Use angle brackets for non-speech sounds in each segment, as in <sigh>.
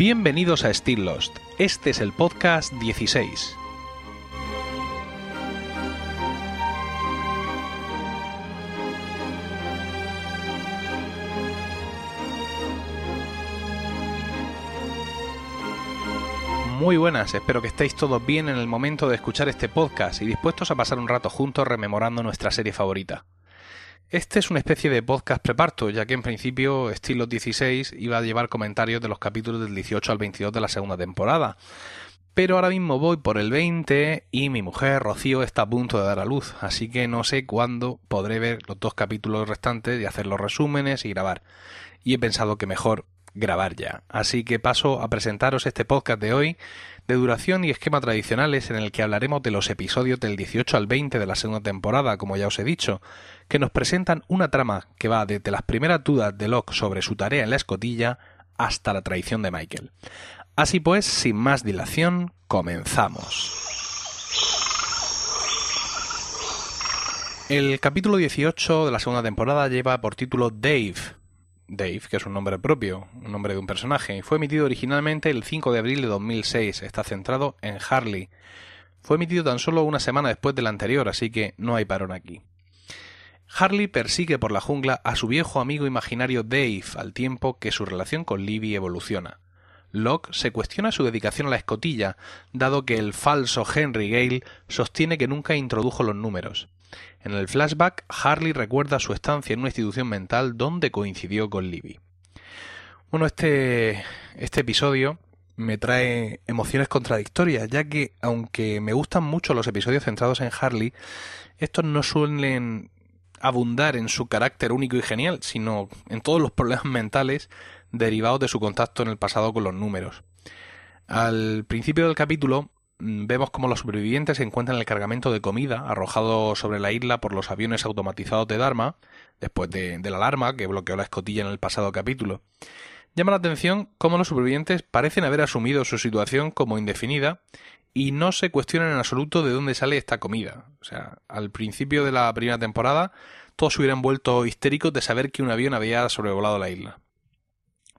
Bienvenidos a Still Lost. Este es el podcast 16. Muy buenas, espero que estéis todos bien en el momento de escuchar este podcast y dispuestos a pasar un rato juntos rememorando nuestra serie favorita. Este es una especie de podcast preparto, ya que en principio Estilo 16 iba a llevar comentarios de los capítulos del 18 al 22 de la segunda temporada. Pero ahora mismo voy por el 20 y mi mujer Rocío está a punto de dar a luz, así que no sé cuándo podré ver los dos capítulos restantes y hacer los resúmenes y grabar. Y he pensado que mejor grabar ya. Así que paso a presentaros este podcast de hoy, de duración y esquema tradicionales en el que hablaremos de los episodios del 18 al 20 de la segunda temporada, como ya os he dicho, que nos presentan una trama que va desde las primeras dudas de Locke sobre su tarea en la escotilla hasta la traición de Michael. Así pues, sin más dilación, comenzamos. El capítulo 18 de la segunda temporada lleva por título Dave, Dave, que es un nombre propio, un nombre de un personaje, y fue emitido originalmente el 5 de abril de 2006. Está centrado en Harley. Fue emitido tan solo una semana después del anterior, así que no hay parón aquí. Harley persigue por la jungla a su viejo amigo imaginario Dave al tiempo que su relación con Libby evoluciona. Locke se cuestiona su dedicación a la escotilla, dado que el falso Henry Gale sostiene que nunca introdujo los números. En el flashback, Harley recuerda su estancia en una institución mental donde coincidió con Libby. Bueno, este, este episodio me trae emociones contradictorias, ya que aunque me gustan mucho los episodios centrados en Harley, estos no suelen abundar en su carácter único y genial, sino en todos los problemas <laughs> mentales derivados de su contacto en el pasado con los números. Al principio del capítulo Mm, vemos cómo los supervivientes encuentran el cargamento de comida arrojado sobre la isla por los aviones automatizados de Dharma, después de, la alarma que bloqueó la escotilla en el pasado capítulo. Llama la atención cómo los supervivientes parecen haber asumido su situación como indefinida y no se cuestionan en absoluto de dónde sale esta comida. O sea, al principio de la primera temporada todos se hubieran vuelto histéricos de saber que un avión había sobrevolado la isla.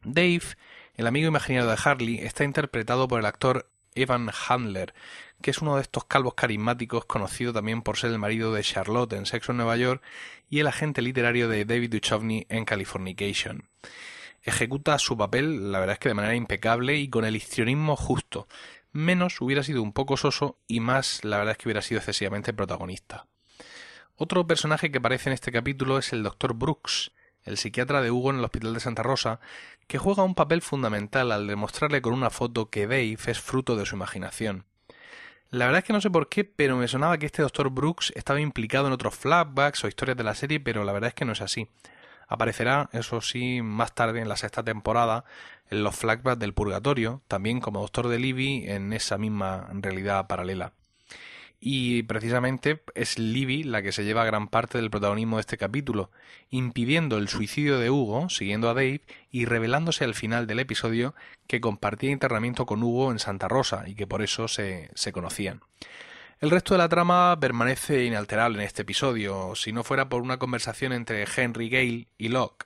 Dave, el amigo imaginario de Harley, está interpretado por el actor Evan Handler, que es uno de estos calvos carismáticos conocido también por ser el marido de Charlotte en Sexo en Nueva York y el agente literario de David Duchovny en Californication. Ejecuta su papel, la verdad es que de manera impecable y con el histrionismo justo. Menos hubiera sido un poco soso y más la verdad es que hubiera sido excesivamente protagonista. Otro personaje que aparece en este capítulo es el Dr. Brooks, el psiquiatra de Hugo en el Hospital de Santa Rosa, que juega un papel fundamental al demostrarle con una foto que Dave es fruto de su imaginación. La verdad es que no sé por qué, pero me sonaba que este Dr. Brooks estaba implicado en otros flashbacks o historias de la serie, pero la verdad es que no es así. Aparecerá, eso sí, más tarde en la sexta temporada, en los flashbacks del Purgatorio, también como Doctor de Libby en esa misma realidad paralela. Y precisamente es Libby la que se lleva gran parte del protagonismo de este capítulo, impidiendo el suicidio de Hugo, siguiendo a Dave, y revelándose al final del episodio que compartía internamiento con Hugo en Santa Rosa y que por eso se, se conocían. El resto de la trama permanece inalterable en este episodio, si no fuera por una conversación entre Henry Gale y Locke.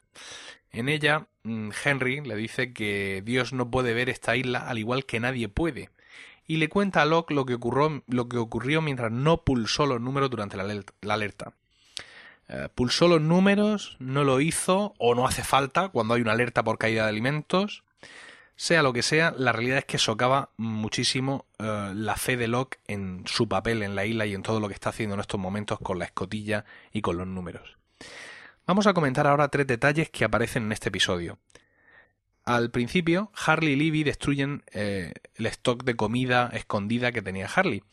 En ella, mm, Henry le dice que Dios no puede ver esta isla al igual que nadie puede, y le cuenta a Locke lo que ocurrió, lo que ocurrió mientras no pulsó los números durante la alerta. Eh, pulsó los números, no lo hizo o no hace falta cuando hay una alerta por caída de alimentos. Sea lo que sea, la realidad es que socava muchísimo eh, la fe de Locke en su papel en la isla y en todo lo que está haciendo en estos momentos con la escotilla y con los números. Vamos a comentar ahora tres detalles que aparecen en este episodio. Al principio, Harley y Libby destruyen eh, el stock de comida escondida que tenía Harley.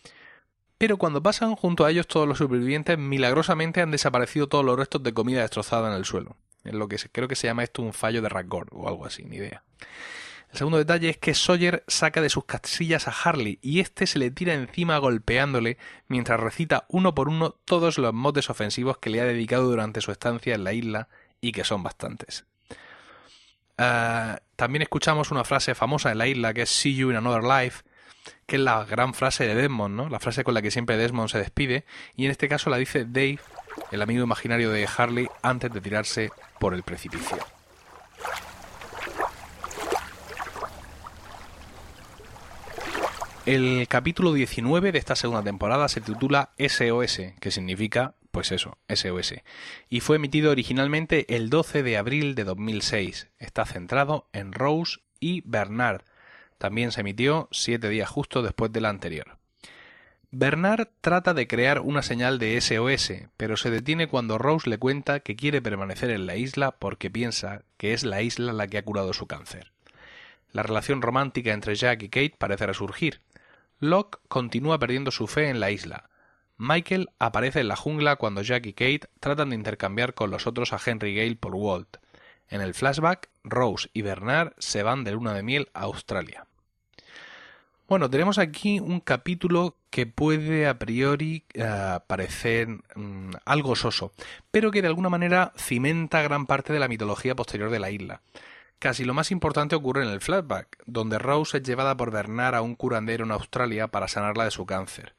Pero cuando pasan junto a ellos todos los supervivientes, milagrosamente han desaparecido todos los restos de comida destrozada en el suelo. Es lo que creo que se llama esto un fallo de Ragor o algo así, ni idea. El segundo detalle es que Sawyer saca de sus casillas a Harley y este se le tira encima golpeándole mientras recita uno por uno todos los motes ofensivos que le ha dedicado durante su estancia en la isla y que son bastantes. Eh, también escuchamos una frase famosa en la isla que es See you in another life, que es la gran frase de Desmond, ¿no? La frase con la que siempre Desmond se despide, y en este caso la dice Dave, el amigo imaginario de Harley, antes de tirarse por el precipicio. El capítulo 19 de esta segunda temporada se titula SOS, que significa, pues eso, SOS, y fue emitido originalmente el 12 de abril de 2006. Está centrado en Rose y Bernard. También se emitió siete días justo después de la anterior. Bernard trata de crear una señal de SOS, pero se detiene cuando Rose le cuenta que quiere permanecer en la isla porque piensa que es la isla la que ha curado su cáncer. La relación romántica entre Jack y Kate parece resurgir, Locke continúa perdiendo su fe en la isla. Michael aparece en la jungla cuando Jack y Kate tratan de intercambiar con los otros a Henry Gale por Walt. En el flashback, Rose y Bernard se van de luna de miel a Australia. Bueno, tenemos aquí un capítulo que puede a priori eh, parecer mm, algo soso, pero que de alguna manera cimenta gran parte de la mitología posterior de la isla. Casi lo más importante ocurre en el flashback, donde Rose es llevada por Bernard a un curandero en Australia para sanarla de su cáncer.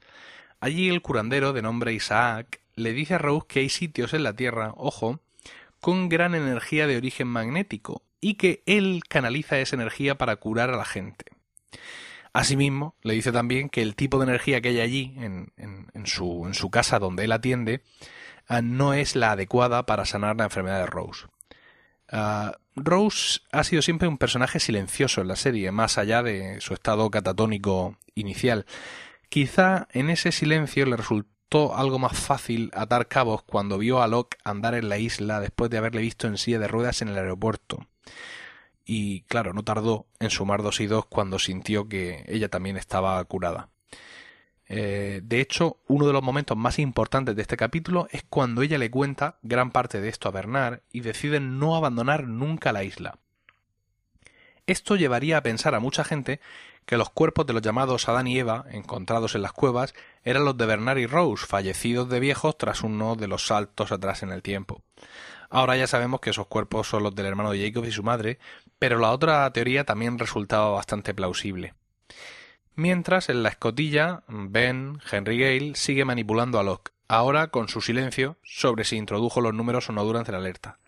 Allí el curandero, de nombre Isaac, le dice a Rose que hay sitios en la Tierra, ojo, con gran energía de origen magnético, y que él canaliza esa energía para curar a la gente. Asimismo, le dice también que el tipo de energía que hay allí, en, su, en su, casa donde él atiende, ah, no es la adecuada para sanar la enfermedad de Rose. Ah, Rose ha sido siempre un personaje silencioso en la serie, más allá de su estado catatónico inicial. Quizá en ese silencio le resultó algo más fácil atar cabos cuando vio a Locke andar en la isla después de haberle visto en silla de ruedas en el aeropuerto. Y claro, no tardó en sumar dos y dos cuando sintió que ella también estaba curada. Eh, de hecho, uno de los momentos más importantes de este capítulo es cuando ella le cuenta gran parte de esto a Bernard y deciden no abandonar nunca la isla. Esto llevaría a pensar a mucha gente que los cuerpos de los llamados Adán y Eva, encontrados en las cuevas, eran los de Bernard y Rose, fallecidos de viejos tras uno de los saltos atrás en el tiempo. Ahora ya sabemos que esos cuerpos son los del hermano de Jacob y su madre, pero la otra teoría también resultaba bastante plausible. Mientras, en la escotilla, Ben, Henry Gale, sigue manipulando a Locke, ahora con su silencio sobre si introdujo los números o no durante la alerta.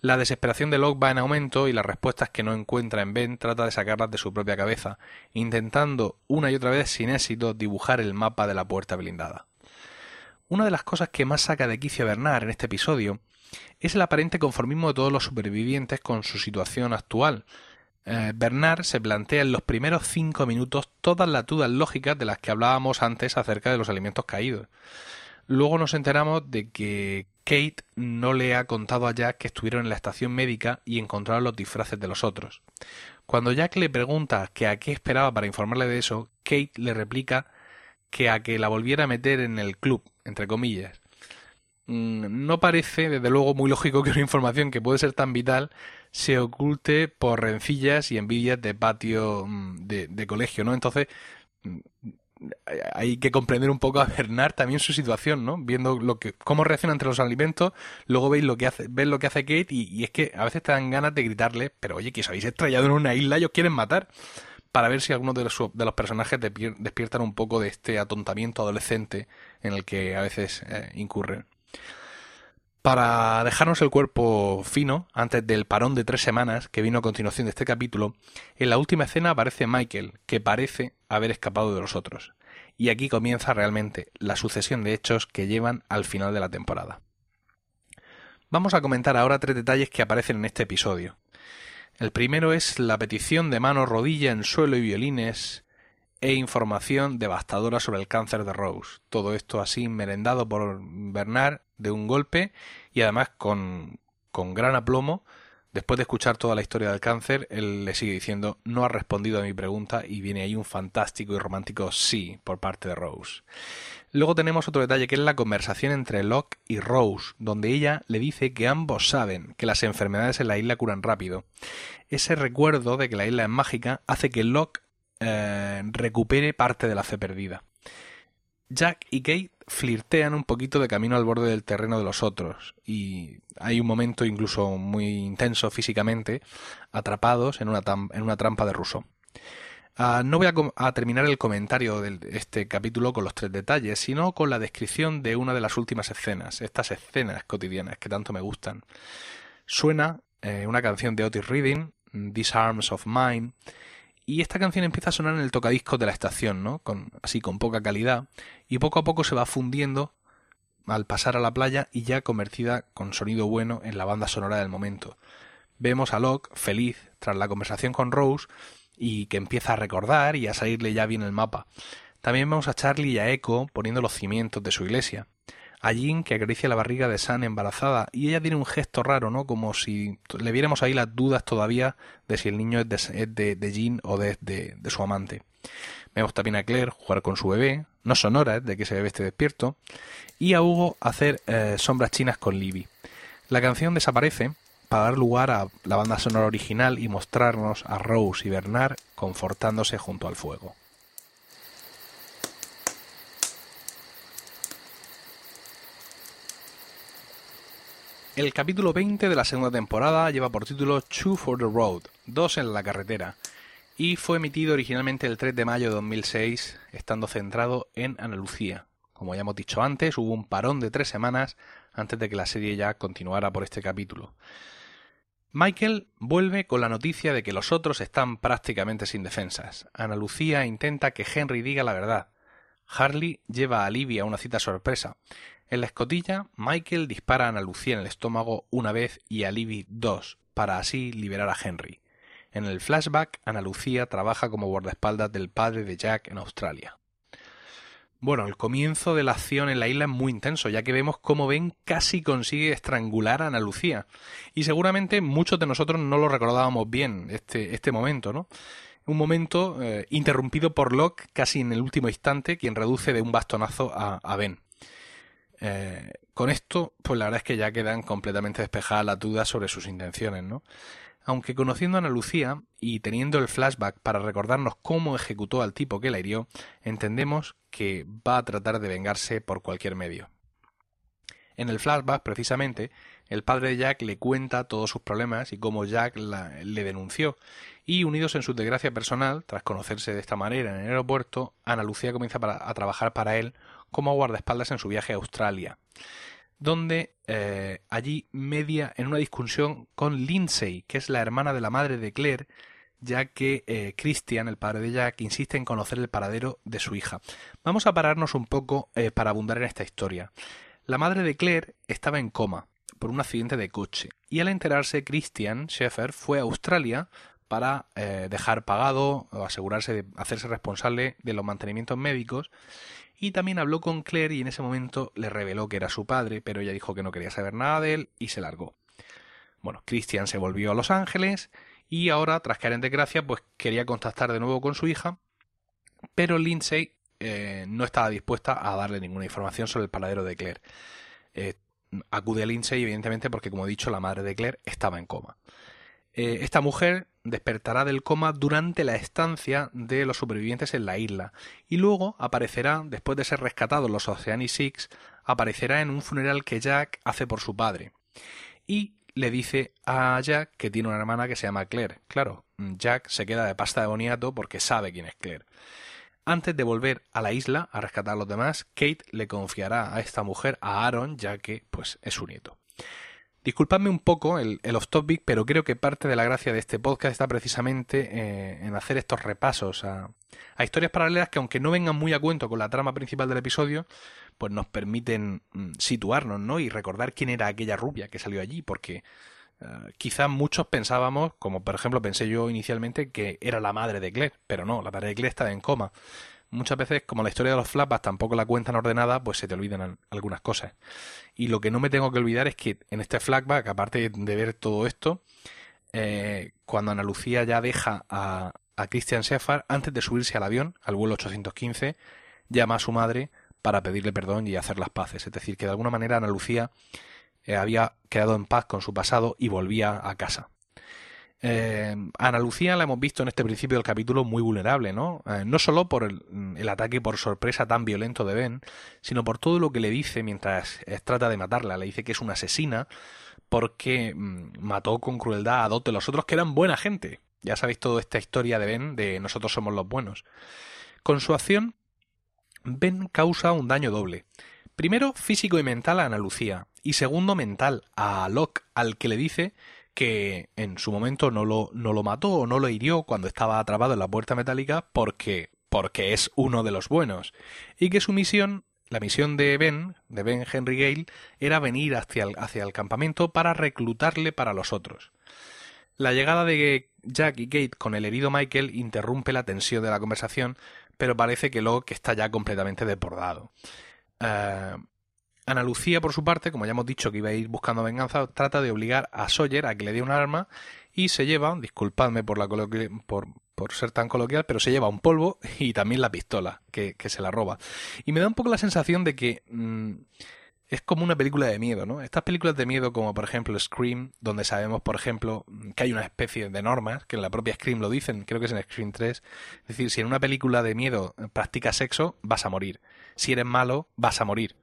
La desesperación de Locke va en aumento y las respuestas que no encuentra en Ben trata de sacarlas de su propia cabeza, intentando una y otra vez sin éxito dibujar el mapa de la puerta blindada. Una de las cosas que más saca de quicio a Bernard en este episodio es el aparente conformismo de todos los supervivientes con su situación actual, eh, Bernard se plantea en los primeros cinco minutos todas las dudas lógicas de las que hablábamos antes acerca de los alimentos caídos. Luego nos enteramos de que Kate no le ha contado a Jack que estuvieron en la estación médica y encontraron los disfraces de los otros. Cuando Jack le pregunta que a qué esperaba para informarle de eso, Kate le replica que a que la volviera a meter en el club, entre comillas. Mm, no parece, desde luego, muy lógico que una información que puede ser tan vital se oculte por rencillas y envidias de patio mm, de, colegio, ¿no? Entonces, mm, hay que comprender un poco a Bernard también su situación, ¿no? Viendo lo que, cómo reacciona entre los alimentos, luego veis lo que hace, lo que hace Kate y, es que a veces te dan ganas de gritarle, pero oye, que os habéis estrellado en una isla y os quieren matar, para ver si alguno de los, de los personajes despiertan un poco de este atontamiento adolescente en el que a veces eh, incurren. Para dejarnos el cuerpo fino, antes del parón de tres semanas que vino a continuación de este capítulo, en la última escena aparece Michael, que parece haber escapado de los otros. Y aquí comienza realmente la sucesión de hechos que llevan al final de la temporada. Vamos a comentar ahora tres detalles que aparecen en este episodio. El primero es la petición de mano, rodilla en suelo y violines e información devastadora sobre el cáncer de Rose. Todo esto así merendado por Bernard de un golpe y además con, con gran aplomo. Después de escuchar toda la historia del cáncer, él le sigue diciendo no ha respondido a mi pregunta y viene ahí un fantástico y romántico sí por parte de Rose. Luego tenemos otro detalle que es la conversación entre Locke y Rose, donde ella le dice que ambos saben que las enfermedades en la isla curan rápido. Ese recuerdo de que la isla es mágica hace que Locke eh, recupere parte de la fe perdida. Jack y Kate flirtean un poquito de camino al borde del terreno de los otros y hay un momento incluso muy intenso físicamente atrapados en una, en una trampa de ruso. Ah, no voy a, terminar el comentario de este capítulo con los tres detalles, sino con la descripción de una de las últimas escenas, estas escenas cotidianas que tanto me gustan. Suena eh, una canción de Otis Reading, These Arms of Mine, Y esta canción empieza a sonar en el tocadiscos de la estación, ¿no? Con, así con poca calidad. Y poco a poco se va fundiendo al pasar a la playa y ya convertida con sonido bueno en la banda sonora del momento. Vemos a Locke feliz tras la conversación con Rose y que empieza a recordar y a salirle ya bien el mapa. También vemos a Charlie y a Echo poniendo los cimientos de su iglesia. A Jean que acaricia la barriga de San embarazada y ella tiene un gesto raro, ¿no? Como si le viéramos ahí las dudas todavía de si el niño es de, de, Jean o de, de, su amante. Vemos también a Claire jugar con su bebé, no son horas de que ese bebé esté despierto, y a Hugo hacer eh, sombras chinas con Libby. La canción desaparece para dar lugar a la banda sonora original y mostrarnos a Rose y Bernard confortándose junto al fuego. El capítulo 20 de la segunda temporada lleva por título Two for the Road, dos en la carretera, y fue emitido originalmente el 3 de mayo de 2006, estando centrado en Ana Lucía. Como ya hemos dicho antes, hubo un parón de tres semanas antes de que la serie ya continuara por este capítulo. Michael vuelve con la noticia de que los otros están prácticamente sin defensas. Ana Lucía intenta que Henry diga la verdad. Harley lleva a Livia a una cita sorpresa. En la escotilla, Michael dispara a Ana Lucía en el estómago una vez y a Libby dos, para así liberar a Henry. En el flashback, Ana Lucía trabaja como guardaespaldas del padre de Jack en Australia. Bueno, el comienzo de la acción en la isla es muy intenso, ya que vemos cómo Ben casi consigue estrangular a Ana Lucía. Y seguramente muchos de nosotros no lo recordábamos bien, este, este momento, ¿no? Un momento eh, interrumpido por Locke casi en el último instante, quien reduce de un bastonazo a, Ben. Eh, con esto, pues la verdad es que ya quedan completamente despejadas las dudas sobre sus intenciones, ¿no? Aunque conociendo a Ana Lucía y teniendo el flashback para recordarnos cómo ejecutó al tipo que la hirió, entendemos que va a tratar de vengarse por cualquier medio. En el flashback, precisamente, el padre de Jack le cuenta todos sus problemas y cómo Jack le denunció. Y unidos en su desgracia personal, tras conocerse de esta manera en el aeropuerto, Ana Lucía comienza a trabajar para él como guardaespaldas en su viaje a Australia, donde eh, allí media en una discusión con Lindsay, que es la hermana de la madre de Claire, ya que eh, Christian, el padre de Jack, insiste en conocer el paradero de su hija. Vamos a pararnos un poco eh, para abundar en esta historia. La madre de Claire estaba en coma por un accidente de coche y al enterarse Christian Schaeffer fue a Australia para dejar pagado o asegurarse de hacerse responsable de los mantenimientos médicos y también habló con Claire y en ese momento le reveló que era su padre, pero ella dijo que no quería saber nada de él y se largó. Bueno, Christian se volvió a Los Ángeles y ahora, tras caer en desgracia, pues quería contactar de nuevo con su hija, pero Lindsay eh, no estaba dispuesta a darle ninguna información sobre el paradero de Claire. Eh, acude Lindsay, evidentemente, porque como he dicho, la madre de Claire estaba en coma. Eh, esta mujer despertará del coma durante la estancia de los supervivientes en la isla y luego aparecerá, después de ser rescatado en los Oceanic Six, aparecerá en un funeral que Jack hace por su padre. Y le dice a Jack que tiene una hermana que se llama Claire. Claro, Jack se queda de pasta de boniato porque sabe quién es Claire. Antes de volver a la isla a rescatar a los demás, Kate le confiará a esta mujer a Aaron, ya que pues es su nieto. Disculpadme un poco el, off topic, pero creo que parte de la gracia de este podcast está precisamente eh, en hacer estos repasos a, historias paralelas que, aunque no vengan muy a cuento con la trama principal del episodio, pues nos permiten mm, situarnos, ¿no? Y recordar quién era aquella rubia que salió allí, porque eh, quizás muchos pensábamos, como por ejemplo pensé yo inicialmente, que era la madre de Claire, pero no, la madre de Claire estaba en coma muchas veces, como la historia de los flashbacks tampoco la cuentan ordenada, pues se te olvidan algunas cosas. Y lo que no me tengo que olvidar es que en este flashback, aparte de ver todo esto, eh, cuando Ana Lucía ya deja a, a Christian Shepard, antes de subirse al avión, al vuelo 815, llama a su madre para pedirle perdón y hacer las paces. Es decir, que de alguna manera Ana Lucía había quedado en paz con su pasado y volvía a casa. Eh, Ana Lucía la hemos visto en este principio del capítulo muy vulnerable, ¿no? Eh, no solo por el, ataque por sorpresa tan violento de Ben, sino por todo lo que le dice mientras eh, trata de matarla. Le dice que es una asesina porque mm, mató con crueldad a dos de los otros que eran buena gente. Ya sabéis toda esta historia de Ben de nosotros somos los buenos. Con su acción, Ben causa un daño doble. Primero, físico y mental a Ana Lucía, y segundo, mental a Locke, al que le dice que en su momento no lo, no lo mató o no lo hirió cuando estaba atrapado en la puerta metálica porque, porque es uno de los buenos. Y que su misión, la misión de Ben, de Ben Henry Gale, era venir hacia el, hacia el campamento para reclutarle para los otros. La llegada de Jack y Kate con el herido Michael interrumpe la tensión de la conversación, pero parece que Locke está ya completamente desbordado. Eh, Ana Lucía, por su parte, como ya hemos dicho que iba a ir buscando venganza, trata de obligar a Sawyer a que le dé un arma y se lleva, disculpadme por, la por, por ser tan coloquial, pero se lleva un polvo y también la pistola, que, se la roba. Y me da un poco la sensación de que mm, es como una película de miedo, ¿no? Estas películas de miedo como por ejemplo Scream, donde sabemos, por ejemplo, que hay una especie de normas, que en la propia Scream lo dicen, creo que es en Scream 3, es decir, si en una película de miedo practicas sexo, vas a morir. Si eres malo, vas a morir.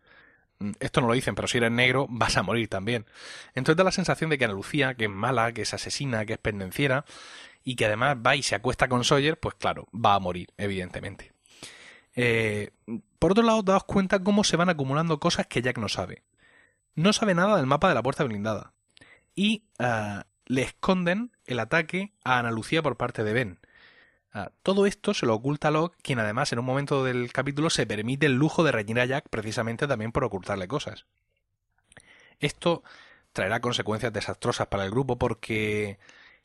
Mm, esto no lo dicen, pero si eres negro <laughs> vas a morir también. Entonces da la sensación de que Ana Lucía, que es mala, que es asesina, que es pendenciera, y que además va y se acuesta con Sawyer, pues claro, va a morir, evidentemente. Eh, por otro lado, daos cuenta cómo se van acumulando cosas que Jack no sabe. No sabe nada del mapa de la puerta blindada. Y ah, le esconden el ataque a Ana Lucía por parte de Ben. Ah, todo esto se lo oculta a Locke, quien además en un momento del capítulo se permite el lujo de reñir a Jack precisamente también por ocultarle cosas. Esto traerá consecuencias desastrosas para el grupo porque,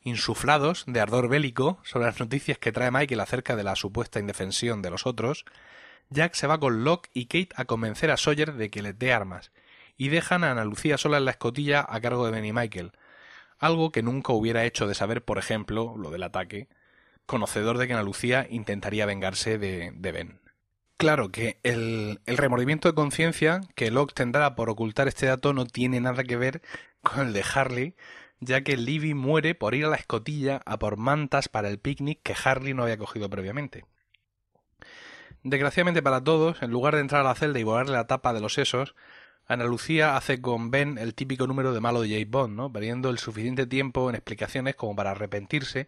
insuflados de ardor bélico sobre las noticias que trae Michael acerca de la supuesta indefensión de los otros, Jack se va con Locke y Kate a convencer a Sawyer de que les dé armas, y dejan a Ana Lucía sola en la escotilla a cargo de Ben y Michael, algo que nunca hubiera hecho de saber, por ejemplo, lo del ataque, conocedor de que Ana Lucía intentaría vengarse de, Ben. Claro que el, el remordimiento de conciencia que Locke tendrá por ocultar este dato no tiene nada que ver con el de Harley, ya que Livy muere por ir a la escotilla a por mantas para el picnic que Harley no había cogido previamente. Desgraciadamente para todos, en lugar de entrar a la celda y volarle la tapa de los sesos, Ana Lucía hace con Ben el típico número de malo de James Bond, ¿no? perdiendo el suficiente tiempo en explicaciones como para arrepentirse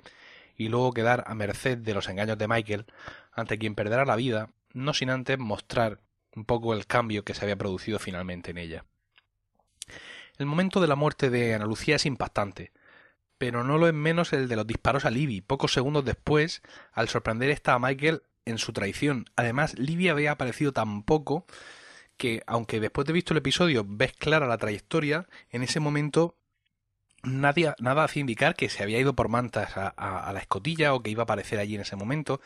y luego quedar a merced de los engaños de Michael, ante quien perderá la vida, no sin antes mostrar un poco el cambio que se había producido finalmente en ella. El momento de la muerte de Ana Lucía es impactante, pero no lo es menos el de los disparos a Libby, pocos segundos después, al sorprender esta a Michael en su traición. Además, Libby había aparecido tan poco que, aunque después de visto el episodio ves clara la trayectoria, en ese momento nadie, nada hacía indicar que se había ido por mantas a, la escotilla o que iba a aparecer allí en ese momento.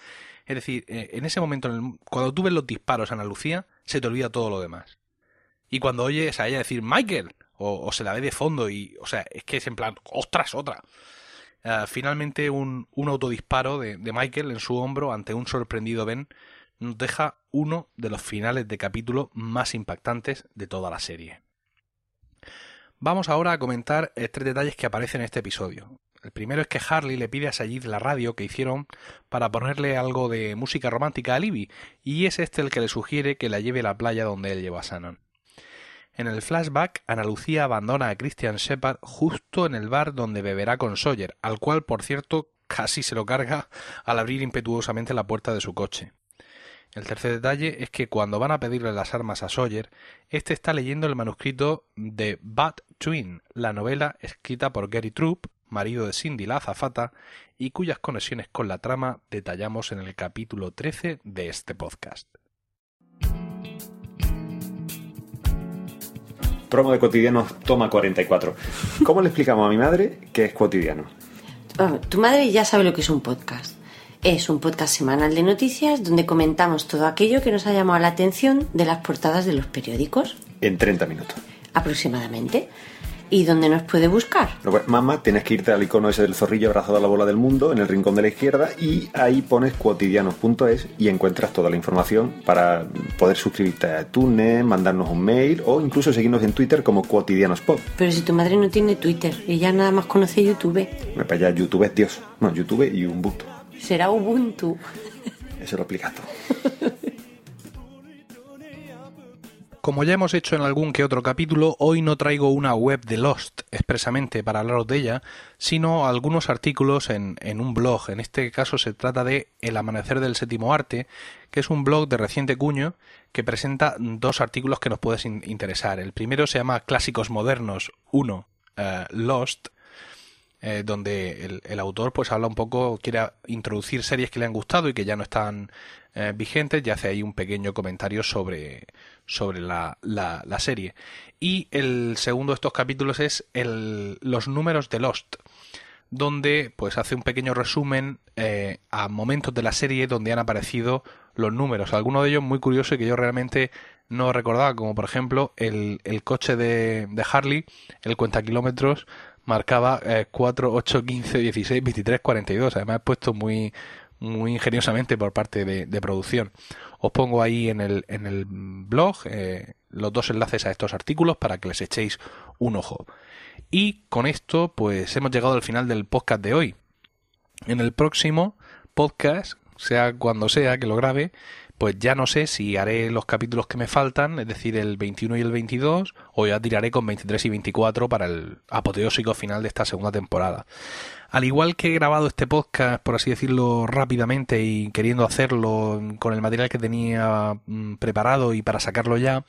Es decir, eh, en ese momento, cuando tú ves los disparos a Ana Lucía, se te olvida todo lo demás. Y cuando oyes a ella decir Michael, o, se la ve de fondo, y, o sea, es que es en plan, ostras, otra. Eh, finalmente, un, un autodisparo de, de, Michael en su hombro ante un sorprendido Ben nos deja uno de los finales de capítulo más impactantes de toda la serie. Vamos ahora a comentar eh, tres detalles que aparecen en este episodio. El primero es que Harley le pide a Sayid la radio que hicieron para ponerle algo de música romántica a Libby, y es este el que le sugiere que la lleve a la playa donde él lleva a Shannon. En el flashback, Ana Lucía abandona a Christian Shepard justo en el bar donde beberá con Sawyer, al cual, por cierto, casi se lo carga al abrir impetuosamente la puerta de su coche. El tercer detalle es que cuando van a pedirle las armas a Sawyer, este está leyendo el manuscrito de Bad Twin, la novela escrita por Gary Troop, marido de Cindy la azafata, y cuyas conexiones con la trama detallamos en el capítulo 13 de este podcast. Promo de cotidianos toma 44. ¿Cómo le explicamos a mi madre que es cotidiano? Oh, tu madre ya sabe lo que es un podcast. Es un podcast semanal de noticias donde comentamos todo aquello que nos ha llamado la atención de las portadas de los periódicos. En 30 minutos. Aproximadamente. ¿Y dónde nos puede buscar? Pues, mamá, tienes que irte al icono ese del zorrillo abrazado a la bola del mundo en el rincón de la izquierda y ahí pones cuotidianos.es y encuentras toda la información para poder suscribirte a iTunes, mandarnos un mail o incluso seguirnos en Twitter como cuotidianospod. Pero si tu madre no tiene Twitter, ella nada más conoce YouTube. Me para allá, YouTube es Dios. No, YouTube y un buto. Será Ubuntu. Eso lo explica todo. <laughs> Como ya hemos hecho en algún que otro capítulo, hoy no traigo una web de Lost expresamente para hablaros de ella, sino algunos artículos en, un blog. En este caso se trata de El Amanecer del Séptimo Arte, que es un blog de reciente cuño que presenta dos artículos que nos pueden interesar. El primero se llama Clásicos Modernos 1, eh, Lost, eh, donde el, autor pues habla un poco, quiere introducir series que le han gustado y que ya no están eh, vigentes y hace ahí un pequeño comentario sobre, sobre la, la, serie. Y el segundo de estos capítulos es el, los números de Lost donde pues hace un pequeño resumen eh, a momentos de la serie donde han aparecido los números. Algunos de ellos muy curiosos y que yo realmente no recordaba, como por ejemplo el, el coche de, de, Harley, el cuenta kilómetros, marcaba 4, 8, 15, 16, 23, 42. Además, puesto muy, muy ingeniosamente por parte de, producción. Os pongo ahí en el, en el blog eh, los dos enlaces a estos artículos para que les echéis un ojo. Y con esto, pues hemos llegado al final del podcast de hoy. En el próximo podcast, sea cuando sea que lo grabe, pues ya no sé si haré los capítulos que me faltan, es decir, el 21 y el 22, o ya tiraré con 23 y 24 para el apoteósico final de esta segunda temporada. Al igual que he grabado este podcast, por así decirlo, rápidamente y queriendo hacerlo con el material que tenía mm, preparado y para sacarlo ya,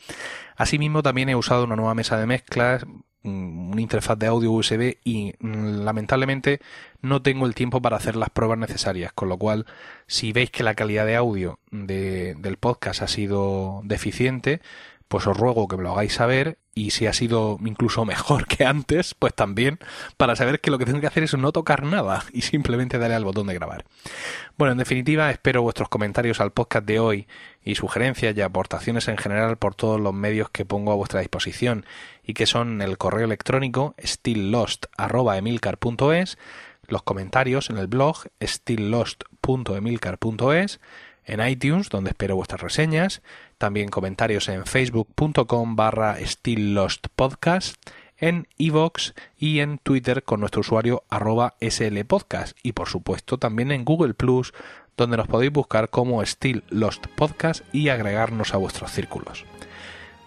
asimismo también he usado una nueva mesa de mezclas una interfaz de audio USB y mm, lamentablemente no tengo el tiempo para hacer las pruebas necesarias, con lo cual si veis que la calidad de audio del podcast ha sido deficiente, pues os ruego que me lo hagáis saber y si ha sido incluso mejor que antes, pues también para saber que lo que tengo que hacer es no tocar nada y simplemente darle al botón de grabar. Bueno, en definitiva, espero vuestros comentarios al podcast de hoy y sugerencias y aportaciones en general por todos los medios que pongo a vuestra disposición y que son el correo electrónico stilllost@emilcar.es, los comentarios en el blog stilllost.emilcar.es, en iTunes, donde espero vuestras reseñas, también comentarios en facebook.com barra stillostpodcast, en iVoox y en Twitter con nuestro usuario arroba slpodcast y por supuesto también en Google Plus donde nos podéis buscar como Still Lost Podcast y agregarnos a vuestros círculos.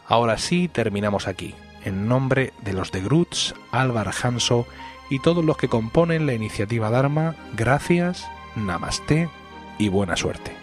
Ahora sí, terminamos aquí. En nombre de los de Grutz, Álvaro Hanso y todos los que componen la iniciativa Dharma, gracias, namaste y buena suerte.